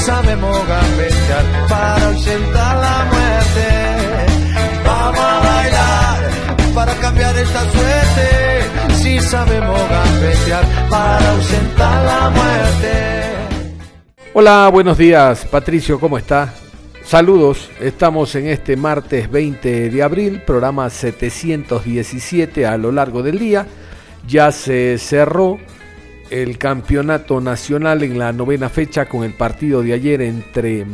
Sabemos gambetear para ausentar la muerte. Vamos a bailar para cambiar esta suerte. Si sabemos gambetear para ausentar la muerte. Hola, buenos días, Patricio, ¿cómo está? Saludos, estamos en este martes 20 de abril, programa 717 a lo largo del día. Ya se cerró el campeonato nacional en la novena fecha con el partido de ayer entre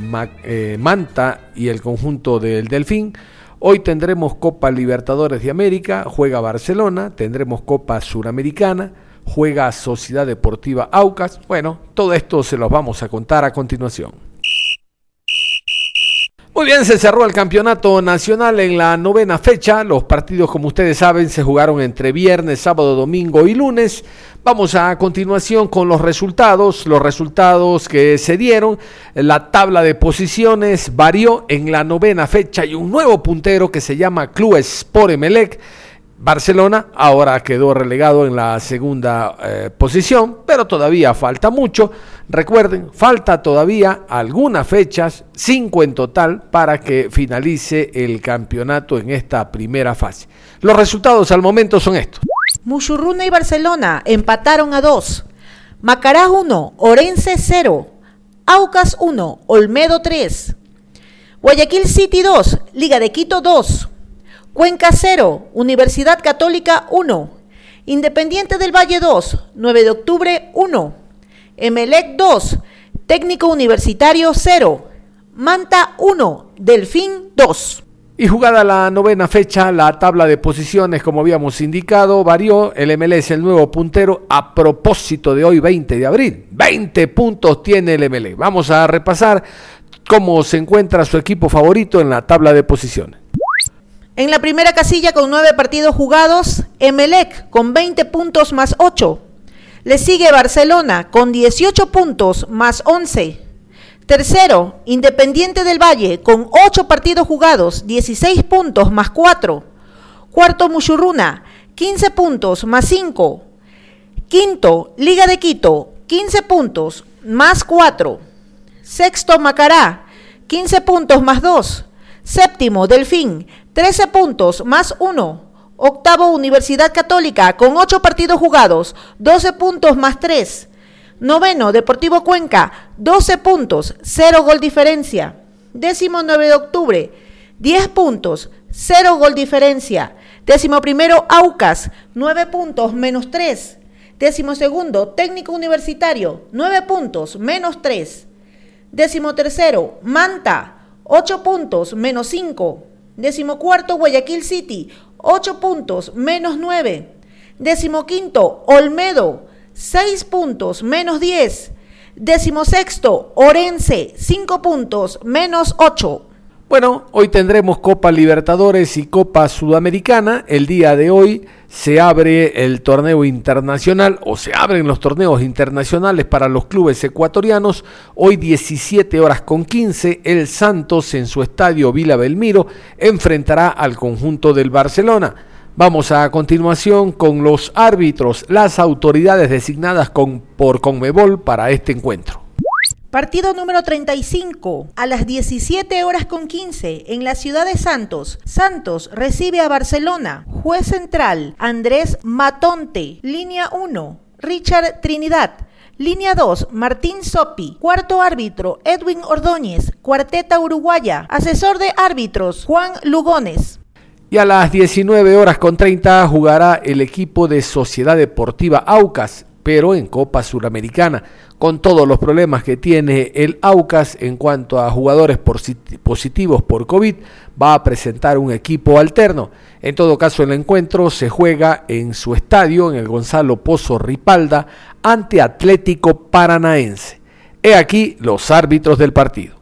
eh, Manta y el conjunto del Delfín. Hoy tendremos Copa Libertadores de América, juega Barcelona, tendremos Copa Suramericana, juega Sociedad Deportiva Aucas. Bueno, todo esto se los vamos a contar a continuación. Muy bien, se cerró el campeonato nacional en la novena fecha. Los partidos, como ustedes saben, se jugaron entre viernes, sábado, domingo y lunes. Vamos a continuación con los resultados. Los resultados que se dieron. La tabla de posiciones varió en la novena fecha y un nuevo puntero que se llama Club Sport Emelec Barcelona ahora quedó relegado en la segunda eh, posición, pero todavía falta mucho. Recuerden, falta todavía algunas fechas, cinco en total, para que finalice el campeonato en esta primera fase. Los resultados al momento son estos. Muchurruna y Barcelona empataron a dos. Macará 1, Orense 0. Aucas 1, Olmedo 3. Guayaquil City 2, Liga de Quito 2. Cuenca 0, Universidad Católica 1, Independiente del Valle 2, 9 de octubre 1, Emelec 2, Técnico Universitario 0, Manta 1, Delfín 2. Y jugada la novena fecha, la tabla de posiciones, como habíamos indicado, varió. El MLS, el nuevo puntero, a propósito de hoy, 20 de abril. 20 puntos tiene el MLS. Vamos a repasar cómo se encuentra su equipo favorito en la tabla de posiciones. En la primera casilla con nueve partidos jugados, Emelec con 20 puntos más 8. Le sigue Barcelona con 18 puntos más 11. Tercero, Independiente del Valle con 8 partidos jugados, 16 puntos más 4. Cuarto, Muchurruna, 15 puntos más 5. Quinto, Liga de Quito, 15 puntos más 4. Sexto, Macará, 15 puntos más 2. Séptimo, Delfín, 13 puntos más 1. Octavo, Universidad Católica, con 8 partidos jugados, 12 puntos más 3. Noveno, Deportivo Cuenca, 12 puntos, 0 gol diferencia. Décimo 9 de octubre, 10 puntos, 0 gol diferencia. Décimo primero, Aucas, 9 puntos, menos 3. Décimo segundo, Técnico Universitario, 9 puntos, menos 3. Décimo tercero, Manta, 8 puntos, menos 5. Décimo cuarto, Guayaquil City, 8 puntos, menos 9. Décimo quinto, Olmedo, 6 puntos, menos 10. Décimo sexto, Orense, 5 puntos, menos 8. Bueno, hoy tendremos Copa Libertadores y Copa Sudamericana. El día de hoy se abre el torneo internacional o se abren los torneos internacionales para los clubes ecuatorianos. Hoy 17 horas con 15, el Santos en su estadio Vila Belmiro enfrentará al conjunto del Barcelona. Vamos a continuación con los árbitros, las autoridades designadas con, por Conmebol para este encuentro. Partido número 35 a las 17 horas con 15 en la ciudad de Santos. Santos recibe a Barcelona. Juez central Andrés Matonte. Línea 1 Richard Trinidad. Línea 2, Martín Sopi. Cuarto árbitro, Edwin Ordóñez. Cuarteta Uruguaya. Asesor de árbitros, Juan Lugones. Y a las 19 horas con 30 jugará el equipo de Sociedad Deportiva Aucas, pero en Copa Suramericana con todos los problemas que tiene el Aucas en cuanto a jugadores positivos por COVID, va a presentar un equipo alterno. En todo caso, el encuentro se juega en su estadio, en el Gonzalo Pozo Ripalda, ante Atlético Paranaense. He aquí los árbitros del partido.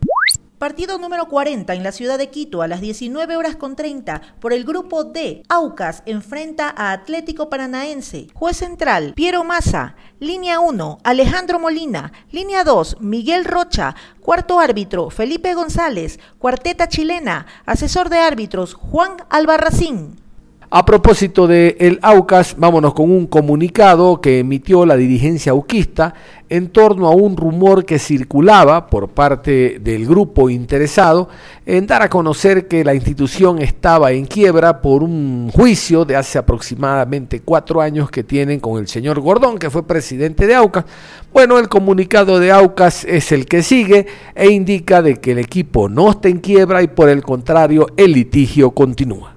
Partido número 40 en la ciudad de Quito a las 19 horas con 30 por el grupo D. Aucas enfrenta a Atlético Paranaense. Juez central, Piero Massa. Línea 1, Alejandro Molina. Línea 2, Miguel Rocha. Cuarto árbitro, Felipe González. Cuarteta chilena. Asesor de árbitros, Juan Albarracín. A propósito de el AUCAS, vámonos con un comunicado que emitió la dirigencia auquista en torno a un rumor que circulaba por parte del grupo interesado en dar a conocer que la institución estaba en quiebra por un juicio de hace aproximadamente cuatro años que tienen con el señor Gordón, que fue presidente de AUCAS. Bueno, el comunicado de AUCAS es el que sigue e indica de que el equipo no está en quiebra y por el contrario el litigio continúa.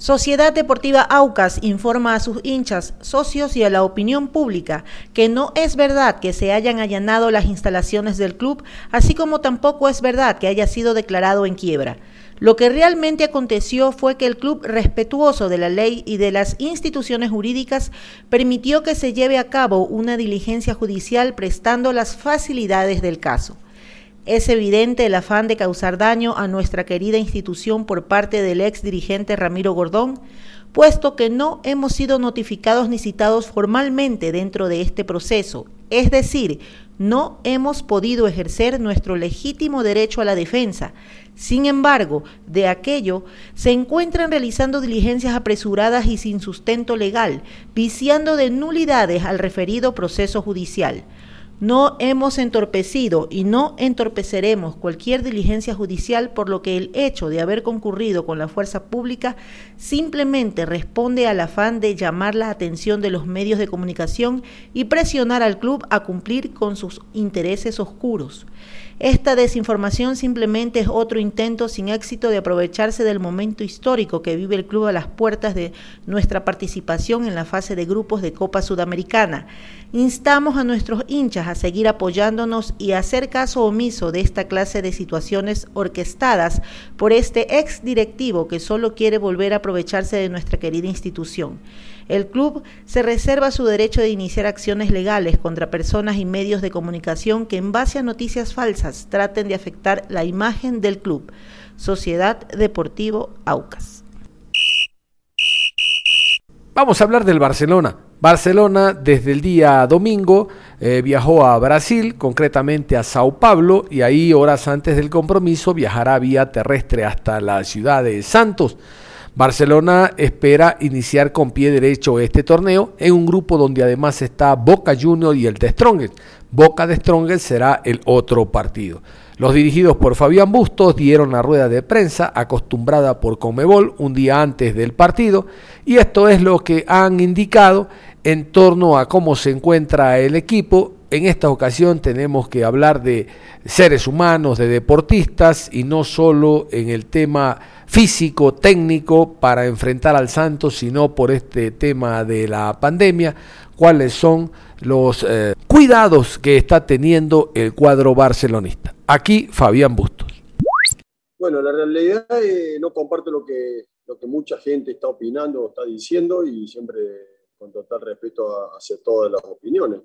Sociedad Deportiva Aucas informa a sus hinchas, socios y a la opinión pública que no es verdad que se hayan allanado las instalaciones del club, así como tampoco es verdad que haya sido declarado en quiebra. Lo que realmente aconteció fue que el club, respetuoso de la ley y de las instituciones jurídicas, permitió que se lleve a cabo una diligencia judicial prestando las facilidades del caso. Es evidente el afán de causar daño a nuestra querida institución por parte del ex dirigente Ramiro Gordón, puesto que no hemos sido notificados ni citados formalmente dentro de este proceso, es decir, no hemos podido ejercer nuestro legítimo derecho a la defensa. Sin embargo, de aquello se encuentran realizando diligencias apresuradas y sin sustento legal, viciando de nulidades al referido proceso judicial. No hemos entorpecido y no entorpeceremos cualquier diligencia judicial por lo que el hecho de haber concurrido con la fuerza pública simplemente responde al afán de llamar la atención de los medios de comunicación y presionar al club a cumplir con sus intereses oscuros. Esta desinformación simplemente es otro intento sin éxito de aprovecharse del momento histórico que vive el club a las puertas de nuestra participación en la fase de grupos de Copa Sudamericana. Instamos a nuestros hinchas a seguir apoyándonos y a hacer caso omiso de esta clase de situaciones orquestadas por este ex directivo que solo quiere volver a aprovecharse de nuestra querida institución. El club se reserva su derecho de iniciar acciones legales contra personas y medios de comunicación que en base a noticias falsas traten de afectar la imagen del club. Sociedad Deportivo Aucas. Vamos a hablar del Barcelona. Barcelona desde el día domingo eh, viajó a Brasil, concretamente a Sao Paulo, y ahí horas antes del compromiso viajará vía terrestre hasta la ciudad de Santos. Barcelona espera iniciar con pie derecho este torneo en un grupo donde además está Boca Juniors y el de Strongest. Boca de Strongest será el otro partido. Los dirigidos por Fabián Bustos dieron la rueda de prensa acostumbrada por Comebol un día antes del partido y esto es lo que han indicado en torno a cómo se encuentra el equipo. En esta ocasión tenemos que hablar de seres humanos, de deportistas y no solo en el tema físico, técnico para enfrentar al Santos, sino por este tema de la pandemia, cuáles son los eh, cuidados que está teniendo el cuadro barcelonista. Aquí Fabián Bustos. Bueno, la realidad es, no comparto lo que, mucha gente está opinando o está diciendo y siempre con total respeto hacia todas las opiniones,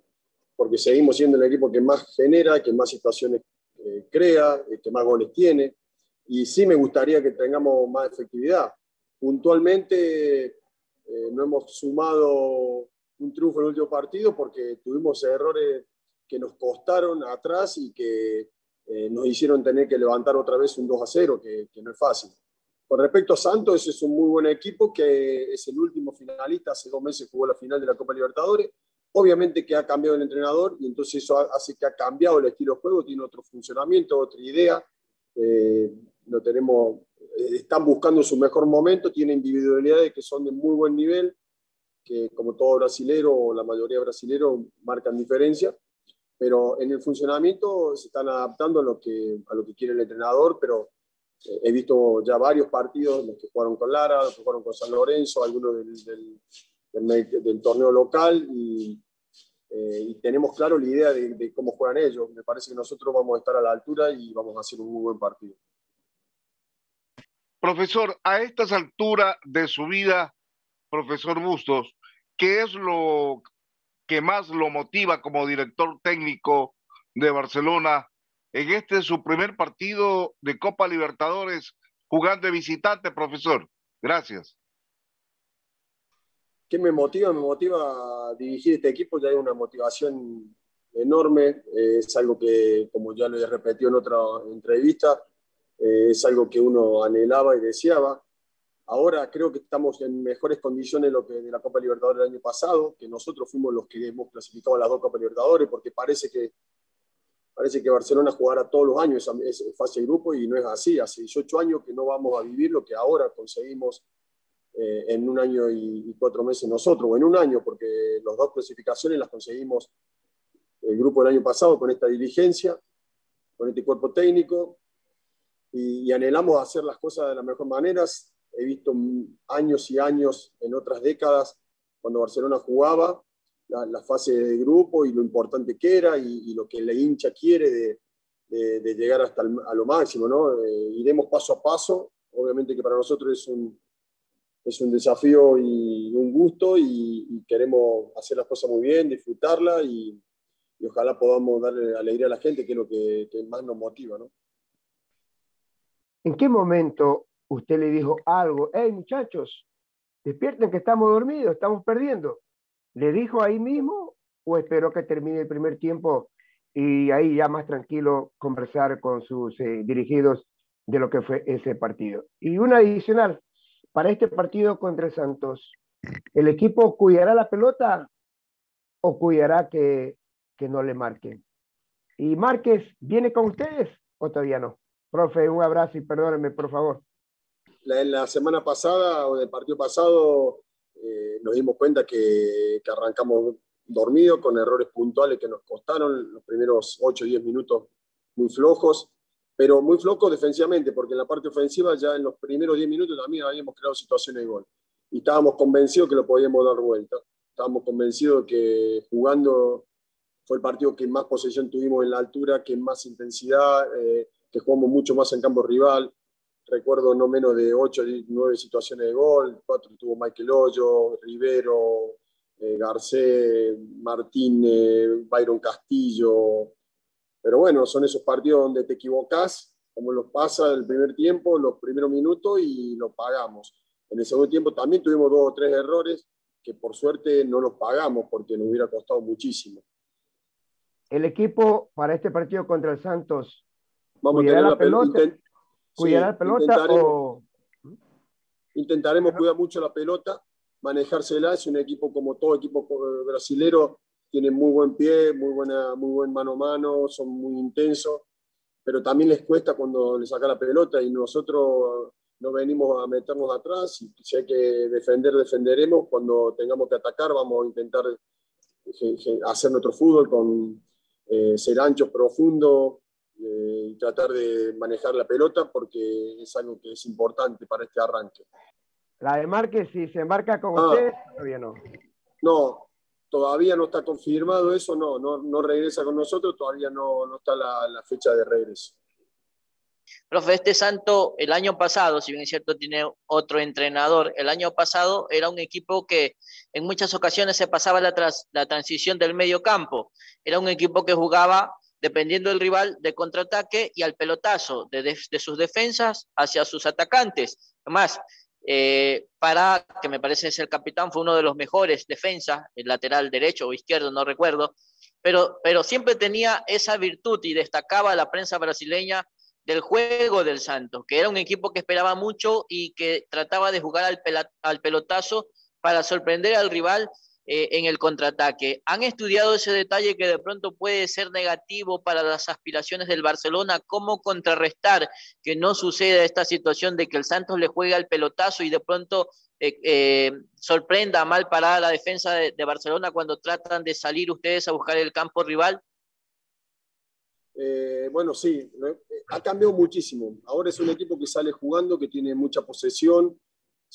porque seguimos siendo el equipo que más genera, que más situaciones eh, crea, eh, que más goles tiene, y sí me gustaría que tengamos más efectividad. Puntualmente eh, no hemos sumado un triunfo en el último partido porque tuvimos errores que nos costaron atrás y que eh, nos hicieron tener que levantar otra vez un 2 a 0, que, que, no es fácil. Con respecto a Santos, ese es un muy buen equipo que es el último finalista, hace dos meses jugó la final de la Copa Libertadores. Obviamente que ha cambiado el entrenador y entonces eso hace que ha cambiado el estilo de juego, tiene otro funcionamiento, otra idea. Eh, tenemos, eh, están buscando su mejor momento, tienen individualidades que son de muy buen nivel, que como todo brasilero o la mayoría brasileros marcan diferencia, pero en el funcionamiento se están adaptando a lo que, a lo que quiere el entrenador, pero eh, he visto ya varios partidos, los que jugaron con Lara, los que jugaron con San Lorenzo, algunos del, del, del, del torneo local, y eh, y tenemos claro la idea de, cómo juegan ellos. Me parece que nosotros vamos a estar a la altura y vamos a hacer un muy buen partido. Profesor, a estas alturas de su vida, profesor Bustos, ¿qué es lo que más lo motiva como director técnico de Barcelona en este su primer partido de Copa Libertadores jugando de visitante, profesor? Gracias. ¿Qué me motiva? Me motiva dirigir este equipo, ya hay una motivación enorme, eh, es algo que, como ya lo he repetido en otra entrevista, eh, es algo que uno anhelaba y deseaba. Ahora creo que estamos en mejores condiciones de lo que de la Copa Libertadores del año pasado, que nosotros fuimos los que hemos clasificado a las dos Copa Libertadores, porque parece que, parece que Barcelona jugará todos los años esa, fase de grupo y no es así. Hace 18 años que no vamos a vivir lo que ahora conseguimos eh, en un año y, cuatro meses nosotros, o en un año, porque las dos clasificaciones las conseguimos el grupo del año pasado con esta diligencia, con este cuerpo técnico, y, anhelamos hacer las cosas de las mejores maneras. He visto años y años en otras décadas cuando Barcelona jugaba la, fase de grupo y lo importante que era y, lo que la hincha quiere de, de, llegar hasta a lo máximo. ¿no? Eh, iremos paso a paso. Obviamente que para nosotros es un, es un desafío y un gusto y, queremos hacer las cosas muy bien, disfrutarla y, ojalá podamos darle alegría a la gente, que es lo que, más nos motiva. ¿no? ¿En qué momento usted le dijo algo? Hey muchachos, despierten que estamos dormidos, estamos perdiendo. ¿Le dijo ahí mismo o esperó que termine el primer tiempo y ahí ya más tranquilo conversar con sus eh, dirigidos de lo que fue ese partido? Y una adicional, para este partido contra Santos, ¿el equipo cuidará la pelota o cuidará que, que no le marquen? ¿Y Márquez viene con ustedes o todavía no? Profe, un abrazo y perdónenme, por favor. La, la semana pasada o del partido pasado eh, nos dimos cuenta que, que arrancamos dormidos con errores puntuales que nos costaron los primeros 8 o 10 minutos muy flojos pero muy flojo defensivamente, porque en la parte ofensiva ya en los primeros 10 minutos también habíamos creado situaciones de gol. Y estábamos convencidos que lo podíamos dar vuelta. Estábamos convencidos que jugando fue el partido que más posesión tuvimos en la altura, que más intensidad, eh, que jugamos mucho más en campo rival. Recuerdo no menos de 8 o 9 situaciones de gol, cuatro tuvo Michael Hoyo, Rivero, eh, Garcés, Martínez, Byron Castillo, pero bueno, son esos partidos donde te equivocas, como los pasa el primer tiempo, los primeros minutos y lo pagamos. En el segundo tiempo también tuvimos dos o tres errores que por suerte no los pagamos porque nos hubiera costado muchísimo. El equipo para este partido contra el Santos, Vamos a tener la, pelota, ¿cuidará la pelota intentaremos, intentaremos cuidar mucho la pelota, manejársela, es un equipo como todo equipo brasilero, tienen muy buen pie, muy, buena, muy buen mano a mano, son muy intensos, pero también les cuesta cuando les saca la pelota y nosotros no venimos a meternos atrás y si hay que defender, defenderemos. Cuando tengamos que atacar vamos a intentar hacer nuestro fútbol con eh, ser anchos, profundos eh, y tratar de manejar la pelota porque es algo que es importante para este arranque. La de Márquez, si se embarca con ah. usted, todavía no. No, todavía no está confirmado eso, no, no, regresa con nosotros, todavía no, no está la, fecha de regreso. Profe, este Santo el año pasado, si bien es cierto tiene otro entrenador, el año pasado era un equipo que en muchas ocasiones se pasaba la, la transición del medio campo. Era un equipo que jugaba, dependiendo del rival, de contraataque y al pelotazo, de, de sus defensas hacia sus atacantes. Además, eh, para, que me parece ser capitán, fue uno de los mejores defensas, el lateral derecho o izquierdo, no recuerdo, pero, pero siempre tenía esa virtud y destacaba la prensa brasileña del juego del Santos, que era un equipo que esperaba mucho y que trataba de jugar al, al pelotazo para sorprender al rival eh, en el contraataque. ¿Han estudiado ese detalle que de pronto puede ser negativo para las aspiraciones del Barcelona? ¿Cómo contrarrestar que no suceda esta situación de que el Santos le juegue al pelotazo y de pronto eh, eh, sorprenda mal parada la defensa de, Barcelona cuando tratan de salir ustedes a buscar el campo rival? bueno, sí, ha cambiado muchísimo. Ahora es un equipo que sale jugando, que tiene mucha posesión,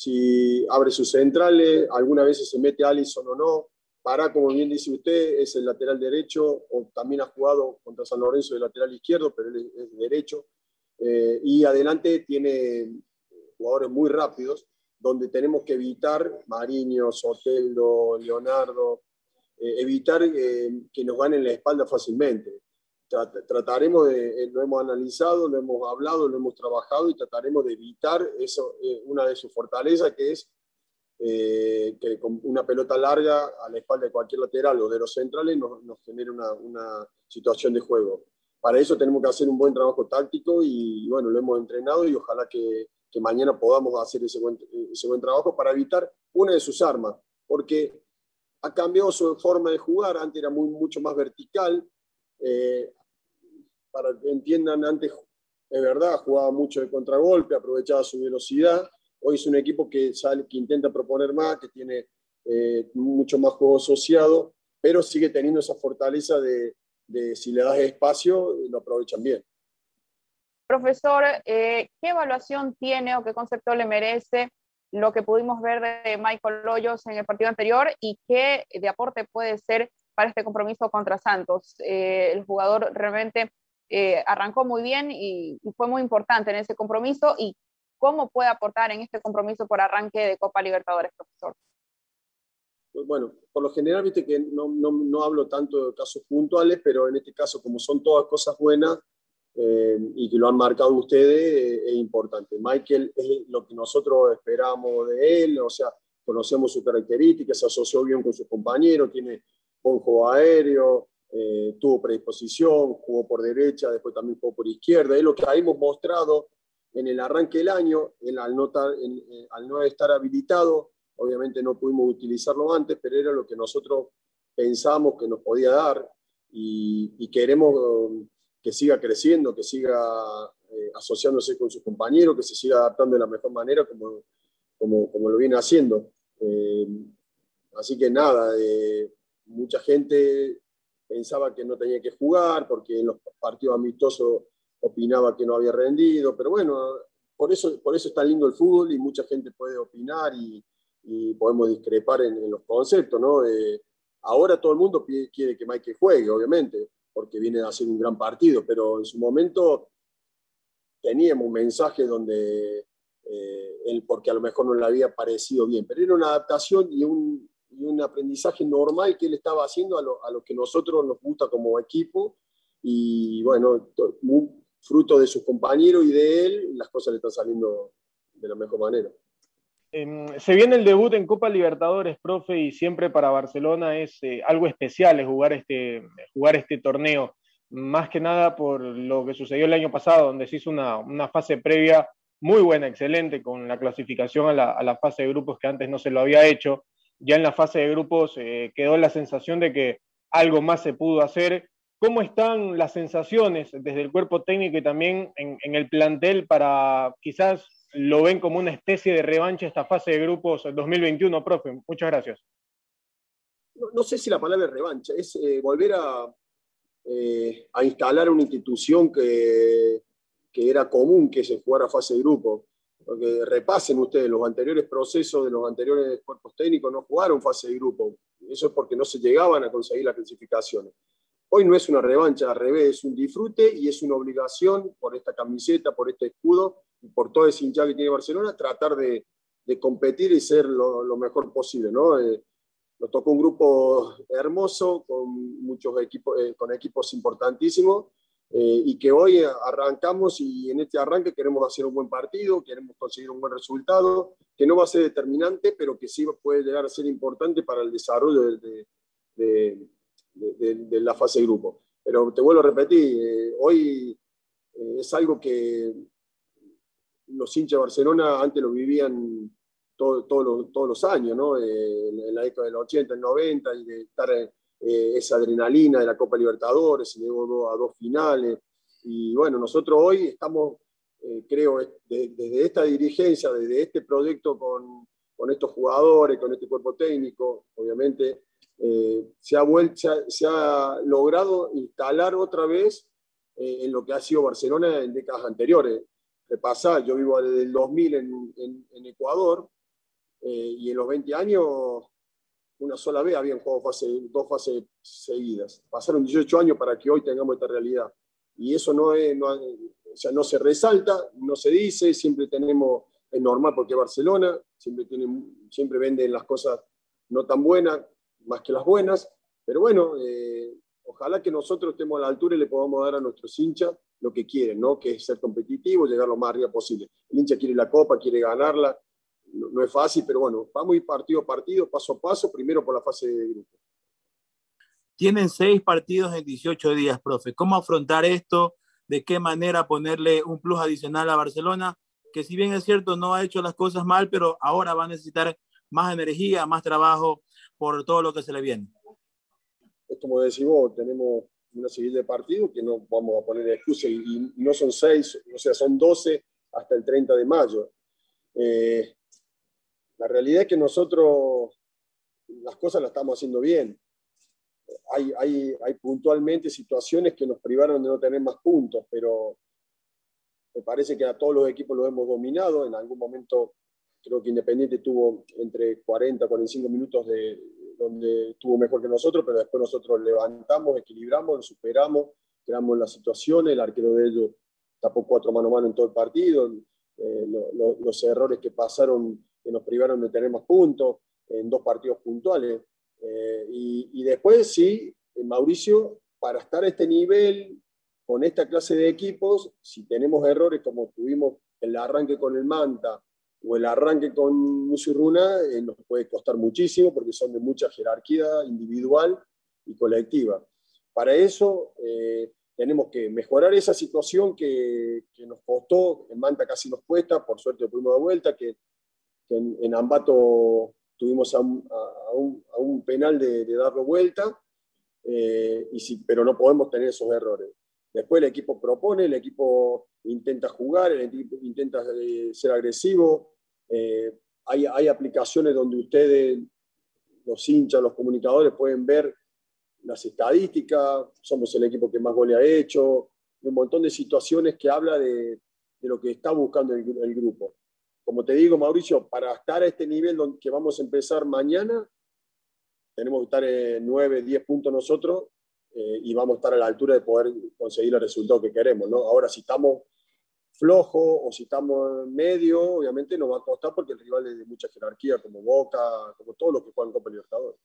si abre sus centrales, algunas veces se mete Allison o no. Para, como bien dice usted, es el lateral derecho, o también ha jugado contra San Lorenzo de lateral izquierdo, pero él es derecho. Eh, y adelante tiene jugadores muy rápidos, donde tenemos que evitar, Mariño, Soteldo, Leonardo, eh, evitar eh, que nos ganen la espalda fácilmente. Trataremos de, lo hemos analizado, lo hemos hablado, lo hemos trabajado y trataremos de evitar eso, una de sus fortalezas, que es que con una pelota larga a la espalda de cualquier lateral o de los centrales nos, nos genere una, una situación de juego. Para eso tenemos que hacer un buen trabajo táctico y bueno, lo hemos entrenado y ojalá que, mañana podamos hacer ese buen, ese buen, trabajo para evitar una de sus armas, porque ha cambiado su forma de jugar, antes era muy, mucho más vertical, eh, para que entiendan, antes es verdad, jugaba mucho de contragolpe, aprovechaba su velocidad, hoy es un equipo que, sale, que intenta proponer más, que tiene eh, mucho más juego asociado, pero sigue teniendo esa fortaleza de, de si le das espacio, lo aprovechan bien. Profesor, eh, ¿qué evaluación tiene o qué concepto le merece lo que pudimos ver de Michael Hoyos en el partido anterior y qué de aporte puede ser para este compromiso contra Santos? Eh, el jugador realmente eh, arrancó muy bien y, y, fue muy importante en ese compromiso y cómo puede aportar en este compromiso por arranque de Copa Libertadores, profesor. Pues, bueno, por lo general, viste que no, no, no, hablo tanto de casos puntuales, pero en este caso, como son todas cosas buenas eh, y que lo han marcado ustedes, eh, es importante. Michael es lo que nosotros esperamos de él, o sea, conocemos sus características, se asoció bien con sus compañeros, tiene buen juego aéreo, eh, tuvo predisposición, jugó por derecha, después también jugó por izquierda. Es lo que hemos mostrado en el arranque del año, en, al, no, en, al no estar habilitado Obviamente no pudimos utilizarlo antes, pero era lo que nosotros pensamos que nos podía dar y, queremos um, que siga creciendo, que siga eh, asociándose con sus compañeros, que se siga adaptando de la mejor manera como, como, como lo viene haciendo. Eh, así que nada, eh, mucha gente pensaba que no tenía que jugar porque en los partidos amistosos opinaba que no había rendido, pero bueno, por eso, por eso está lindo el fútbol y mucha gente puede opinar y, podemos discrepar en, los conceptos, ¿no? ahora todo el mundo quiere que Mike juegue, obviamente, porque viene a hacer un gran partido, pero en su momento teníamos un mensaje donde eh, él, porque a lo mejor no le había parecido bien, pero era una adaptación y un, y un aprendizaje normal que él estaba haciendo a lo, a lo, que nosotros nos gusta como equipo y bueno, fruto de sus compañeros y de él, las cosas le están saliendo de la mejor manera. Em, se viene el debut en Copa Libertadores, profe, y siempre para Barcelona es eh, algo especial es jugar este, jugar este torneo, más que nada por lo que sucedió el año pasado, donde se hizo una, una fase previa muy buena, excelente, con la clasificación a la, a la, fase de grupos que antes no se lo había hecho. Ya en la fase de grupos eh, quedó la sensación de que algo más se pudo hacer. ¿Cómo están las sensaciones desde el cuerpo técnico y también en, el plantel para quizás lo ven como una especie de revancha esta fase de grupos 2021, profe. Muchas gracias. No, sé si la palabra es revancha, es eh, volver a, eh, a, instalar una institución que, que, era común que se jugara fase de grupo. Porque repasen ustedes, los anteriores procesos de los anteriores cuerpos técnicos no jugaron fase de grupo. Eso es porque no se llegaban a conseguir las clasificaciones. Hoy no es una revancha, al revés, es un disfrute y es una obligación por esta camiseta, por este escudo, y por todo ese hinchado que tiene Barcelona, tratar de, de competir y ser lo, lo mejor posible. ¿no? Eh, nos tocó un grupo hermoso, con muchos equipos, eh, con equipos importantísimos, eh, y que hoy arrancamos y en este arranque queremos hacer un buen partido, queremos conseguir un buen resultado, que no va a ser determinante, pero que sí puede llegar a ser importante para el desarrollo de, de, de, de la fase de grupo. Pero te vuelvo a repetir, eh, hoy eh, es algo que los hinchas de Barcelona antes lo vivían todo, todo todos los años, ¿no? Eh, en la década del 80, el 90, y de estar eh, esa adrenalina de la Copa Libertadores, se llegó a dos finales. Y bueno, nosotros hoy estamos, eh, creo, de, desde esta dirigencia, desde este proyecto con, con, estos jugadores, con este cuerpo técnico, obviamente, eh, se, ha vuelto, se, ha, logrado instalar otra vez en lo que ha sido Barcelona en décadas anteriores repasar, yo vivo desde el 2000 en, en, en Ecuador eh, y en los 20 años una sola vez habían jugado fase, dos fases seguidas. Pasaron 18 años para que hoy tengamos esta realidad. Y eso no, es, no, o sea, no se resalta, no se dice, siempre tenemos, es normal porque Barcelona, siempre, tienen, siempre venden las cosas no tan buenas, más que las buenas, pero bueno, eh, ojalá que nosotros estemos a la altura y le podamos dar a nuestros hinchas lo que quieren, ¿no? que es ser competitivo, llegar lo más arriba posible. El hincha quiere la copa, quiere ganarla, no, es fácil, pero bueno, vamos a ir partido a partido, paso a paso, primero por la fase de grupo. Tienen seis partidos en 18 días, profe. ¿Cómo afrontar esto? ¿De qué manera ponerle un plus adicional a Barcelona? Que si bien es cierto, no ha hecho las cosas mal, pero ahora va a necesitar más energía, más trabajo por todo lo que se le viene. Es como decís vos, tenemos una serie de partidos que no vamos a poner excusa y, y, no son seis, o sea, son 12 hasta el 30 de mayo. Eh, la realidad es que nosotros las cosas las estamos haciendo bien. Hay, hay, puntualmente situaciones que nos privaron de no tener más puntos, pero me parece que a todos los equipos los hemos dominado. En algún momento creo que Independiente tuvo entre 40 y 45 minutos de, donde estuvo mejor que nosotros, pero después nosotros levantamos, equilibramos, superamos, creamos las situaciones, el arquero de ellos tapó cuatro mano a mano en todo el partido, eh, los errores que pasaron que nos privaron de tener más puntos en dos partidos puntuales. Eh, y, después sí, eh, Mauricio, para estar a este nivel, con esta clase de equipos, si tenemos errores como tuvimos el arranque con el Manta o el arranque con Musurruna, eh, nos puede costar muchísimo porque son de mucha jerarquía individual y colectiva. Para eso tenemos que mejorar esa situación que, que, nos costó, en Manta casi nos cuesta, por suerte lo pudimos dar vuelta, que en, Ambato tuvimos a un, penal de, darlo vuelta, eh, y pero no podemos tener esos errores. Después el equipo propone, el equipo intenta jugar, el equipo intenta eh, ser agresivo. Eh, hay, aplicaciones donde ustedes, los hinchas, los comunicadores, pueden ver las estadísticas, somos el equipo que más goles ha hecho, un montón de situaciones que habla de, de lo que está buscando el grupo como te digo, Mauricio, para estar a este nivel que vamos a empezar mañana, tenemos que estar en 9, 10 puntos nosotros eh, y vamos a estar a la altura de poder conseguir el resultado que queremos. ¿no? Ahora, si estamos flojos o si estamos en medio, obviamente nos va a costar porque el rival es de mucha jerarquía, como Boca, como todos los que juegan Copa Libertadores.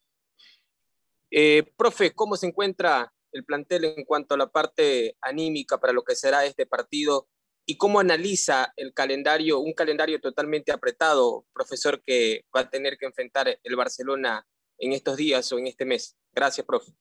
Eh, profe, ¿cómo se encuentra el plantel en cuanto a la parte anímica para lo que será este partido y cómo analiza el calendario, un calendario totalmente apretado, profesor, que va a tener que enfrentar el Barcelona en estos días o en este mes. Gracias, profe.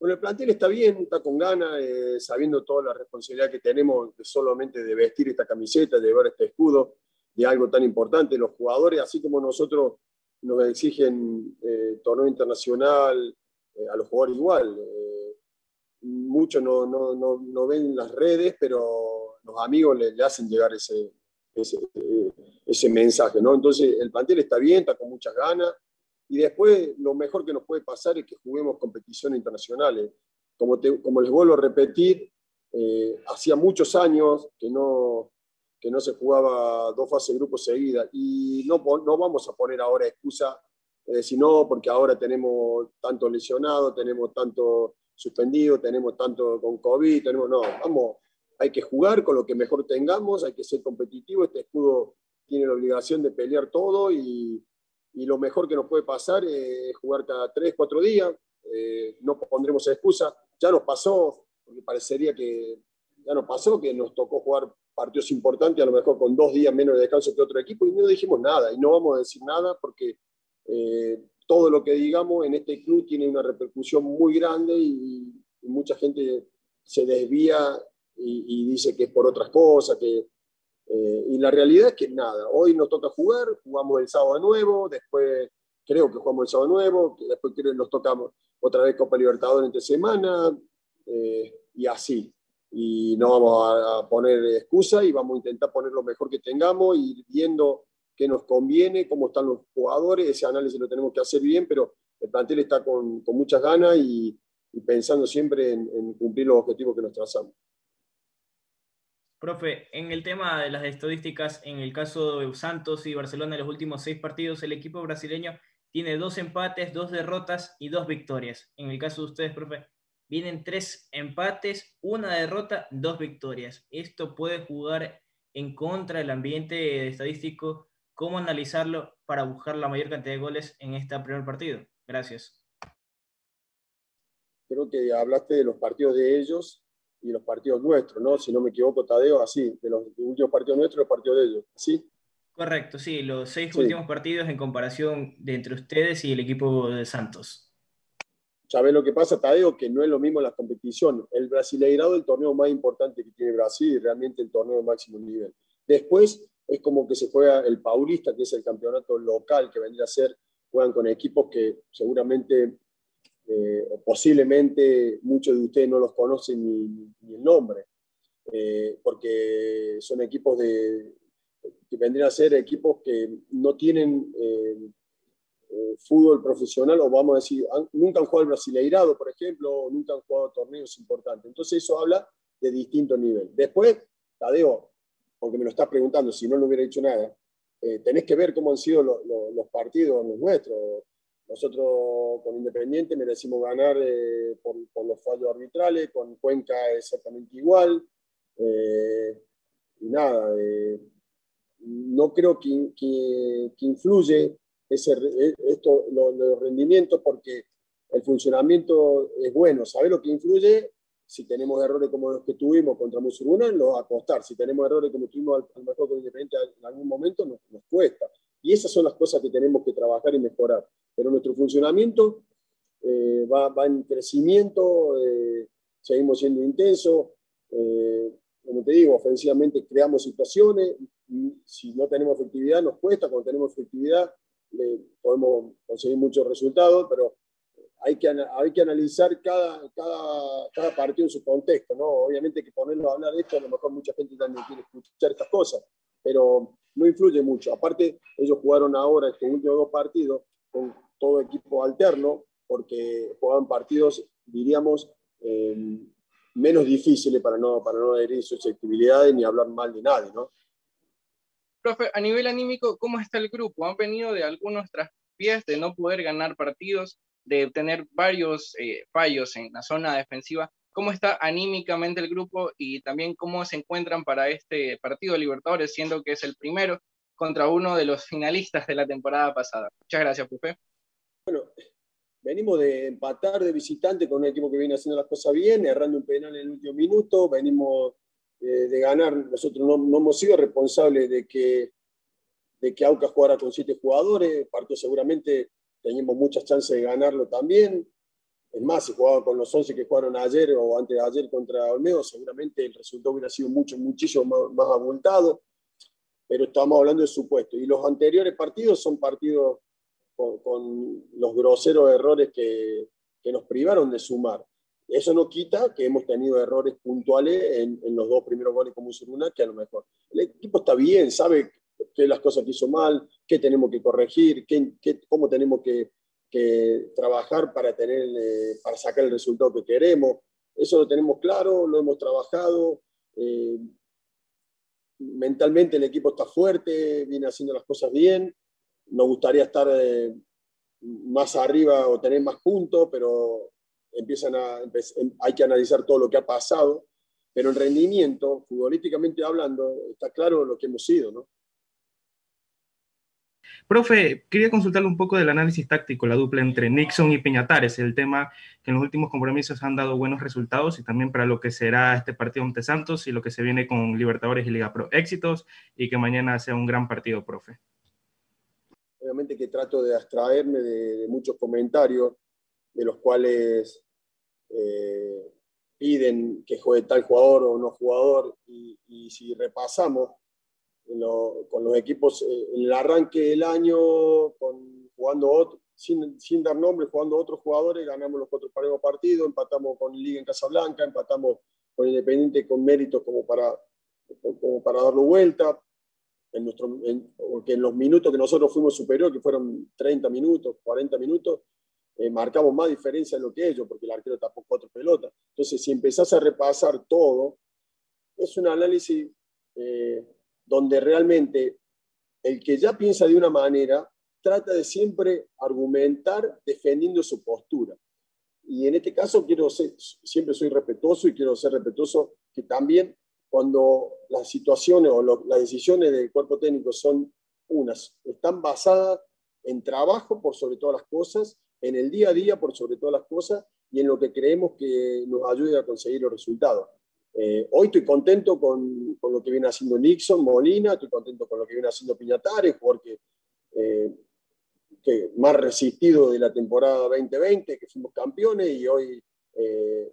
Bueno, el plantel está bien, está con ganas, eh, sabiendo toda la responsabilidad que tenemos solamente de vestir esta camiseta, de llevar este escudo, de algo tan importante. Los jugadores, así como nosotros nos exigen eh, torneo internacional, eh, a los jugadores igual. muchos no, no, no, no ven las redes, pero los amigos le, hacen llegar ese, ese, mensaje, ¿no? Entonces, el plantel está bien, está con muchas ganas, y después lo mejor que nos puede pasar es que juguemos competiciones internacionales. Como, como les vuelvo a repetir, eh, hacía muchos años que no, que no se jugaba dos fases de grupos seguidas, y no, no vamos a poner ahora excusa, sino porque ahora tenemos tanto lesionado, tenemos tanto suspendido, tenemos tanto con COVID, tenemos, no, vamos hay que jugar con lo que mejor tengamos, hay que ser competitivo, este escudo tiene la obligación de pelear todo y, lo mejor que nos puede pasar es jugar cada tres, cuatro días, eh, no pondremos excusa, ya nos pasó, porque parecería que ya nos pasó, que nos tocó jugar partidos importantes, a lo mejor con dos días menos de descanso que otro equipo, y no dijimos nada, y no vamos a decir nada porque eh, todo lo que digamos en este club tiene una repercusión muy grande y mucha gente se desvía y, dice que es por otras cosas, que, eh, y la realidad es que nada, hoy nos toca jugar, jugamos el sábado nuevo, después creo que jugamos el sábado nuevo, después creo que nos tocamos otra vez Copa Libertadores entre semana, eh, y así. Y no vamos a, poner excusa y vamos a intentar poner lo mejor que tengamos y viendo qué nos conviene, cómo están los jugadores, ese análisis lo tenemos que hacer bien, pero el plantel está con, con muchas ganas y, pensando siempre en cumplir los objetivos que nos trazamos. Profe, en el tema de las estadísticas, en el caso de Santos y Barcelona en los últimos seis partidos, el equipo brasileño tiene dos empates, dos derrotas y dos victorias. En el caso de ustedes, profe, vienen tres empates, una derrota, dos victorias. Esto puede jugar en contra del ambiente estadístico. ¿Cómo analizarlo para buscar la mayor cantidad de goles en este primer partido? Gracias. Creo que hablaste de los partidos de ellos y los partidos nuestros, ¿no? Si no me equivoco, Tadeo, así, de los últimos partidos nuestros y los partidos de ellos, ¿sí? Correcto, sí, los seis últimos partidos en comparación de entre ustedes y el equipo de Santos. ¿Sabes lo que pasa, Tadeo? Que no es lo mismo la competición. El Brasileirado es el torneo más importante que tiene Brasil y realmente el torneo de máximo nivel. Después es como que se juega el Paulista, que es el campeonato local que vendría a ser, juegan con equipos que seguramente eh, posiblemente muchos de ustedes no los conocen ni, el nombre, eh, porque son equipos de, que vendrían a ser equipos que no tienen eh, fútbol profesional, o vamos a decir, nunca han jugado el Brasileirado, por ejemplo, o nunca han jugado torneos importantes. Entonces eso habla de distinto nivel. Después, Tadeo, aunque me lo estás preguntando, si no, no hubiera dicho nada, tenés que ver cómo han sido los partidos los nuestros. Nosotros con Independiente merecimos ganar eh, por, los fallos arbitrales, con Cuenca exactamente igual. Eh, y nada, eh, no creo que, que, influye ese, esto, los, rendimientos porque el funcionamiento es bueno. ¿Sabe lo que influye? Si tenemos errores como los que tuvimos contra Musuruna, nos acostar. Si tenemos errores como tuvimos al, mejor con Independiente en algún momento, nos cuesta. Y esas son las cosas que tenemos que trabajar y mejorar pero nuestro funcionamiento eh, va, en crecimiento, eh, seguimos siendo intensos, eh, como te digo, ofensivamente creamos situaciones, si no tenemos efectividad nos cuesta, cuando tenemos efectividad podemos conseguir muchos resultados, pero hay que, hay que analizar cada, cada, cada, partido en su contexto, ¿no? Obviamente que ponerlo a hablar de esto, a lo mejor mucha gente también quiere escuchar estas cosas, pero no influye mucho. Aparte, ellos jugaron ahora estos últimos dos partidos con todo equipo alterno, porque jugaban partidos, diríamos, eh, menos difíciles para no, para no herir susceptibilidades ni hablar mal de nadie, ¿no? Profe, a nivel anímico, ¿cómo está el grupo? ¿Han venido de algunos traspiés de no poder ganar partidos, de tener varios eh, fallos en la zona defensiva? ¿Cómo está anímicamente el grupo y también cómo se encuentran para este partido de Libertadores, siendo que es el primero contra uno de los finalistas de la temporada pasada? Muchas gracias, profe. Bueno, venimos de empatar de visitante con un equipo que viene haciendo las cosas bien, errando un penal en el último minuto, venimos eh, de ganar, nosotros no, hemos sido responsables de que, de que Aucas jugara con siete jugadores, partido seguramente teníamos muchas chances de ganarlo también, es más, si jugaba con los 11 que jugaron ayer o antes de ayer contra Olmedo, seguramente el resultado hubiera sido mucho, muchísimo más, más abultado, pero estamos hablando de supuesto. Y los anteriores partidos son partidos con, los groseros errores que, que, nos privaron de sumar. Eso no quita que hemos tenido errores puntuales en, los dos primeros goles con Musuruna, que a lo mejor el equipo está bien, sabe qué las cosas que hizo mal, qué tenemos que corregir, qué, cómo tenemos que, que trabajar para, tener, eh, para sacar el resultado que queremos. Eso lo tenemos claro, lo hemos trabajado. Eh, mentalmente el equipo está fuerte, viene haciendo las cosas bien nos gustaría estar eh, más arriba o tener más puntos, pero empiezan a, hay que analizar todo lo que ha pasado. Pero en rendimiento, futbolísticamente hablando, está claro lo que hemos sido, ¿no? Profe, quería consultarle un poco del análisis táctico, la dupla entre Nixon y Peñatares, el tema que en los últimos compromisos han dado buenos resultados y también para lo que será este partido ante Santos y lo que se viene con Libertadores y Liga Pro. Éxitos y que mañana sea un gran partido, profe obviamente que trato de abstraerme de, muchos comentarios de los cuales eh, piden que juegue tal jugador o no jugador, y, si repasamos con los equipos eh, en el arranque del año, con, jugando sin, sin, dar nombre, jugando otros jugadores, ganamos los cuatro partidos, empatamos con Liga en Casablanca, empatamos con Independiente con méritos como para, como para darlo vuelta, en nuestro, porque en los minutos que nosotros fuimos superior, que fueron 30 minutos, 40 minutos, eh, marcamos más diferencia en lo que ellos, porque el arquero tapó cuatro pelotas. Entonces, si empezás a repasar todo, es un análisis eh, donde realmente el que ya piensa de una manera trata de siempre argumentar defendiendo su postura. Y en este caso quiero ser, siempre soy respetuoso y quiero ser respetuoso que también cuando las situaciones o las decisiones del cuerpo técnico son unas, están basadas en trabajo por sobre todas las cosas, en el día a día por sobre todas las cosas y en lo que creemos que nos ayude a conseguir los resultados. Eh, hoy estoy contento con, con, lo que viene haciendo Nixon, Molina, estoy contento con lo que viene haciendo Piñatares, porque eh, que más resistido de la temporada 2020, que fuimos campeones y hoy eh,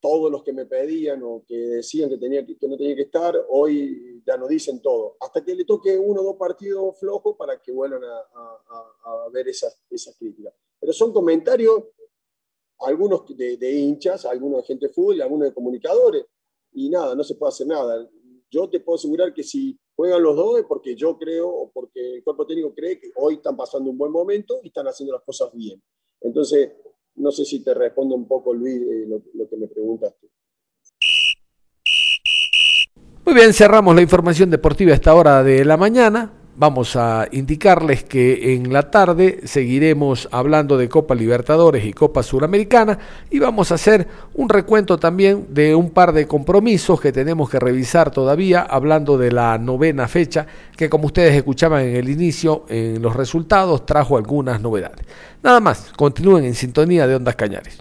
todos los que me pedían o que decían que, tenía que, no tenía que estar, hoy ya no dicen todo. Hasta que le toque uno o dos partidos flojos para que vuelvan a, ver esas, esas críticas. Pero son comentarios, algunos de, hinchas, algunos de gente de fútbol, algunos de comunicadores, y nada, no se puede hacer nada. Yo te puedo asegurar que si juegan los dos es porque yo creo o porque el cuerpo técnico cree que hoy están pasando un buen momento y están haciendo las cosas bien. Entonces, no sé si te respondo un poco, Luis, eh, lo, que me preguntaste. Muy bien, cerramos la información deportiva a esta hora de la mañana vamos a indicarles que en la tarde seguiremos hablando de Copa Libertadores y Copa Suramericana y vamos a hacer un recuento también de un par de compromisos que tenemos que revisar todavía, hablando de la novena fecha, que como ustedes escuchaban en el inicio, en los resultados trajo algunas novedades. Nada más, continúen en sintonía de Ondas Cañares.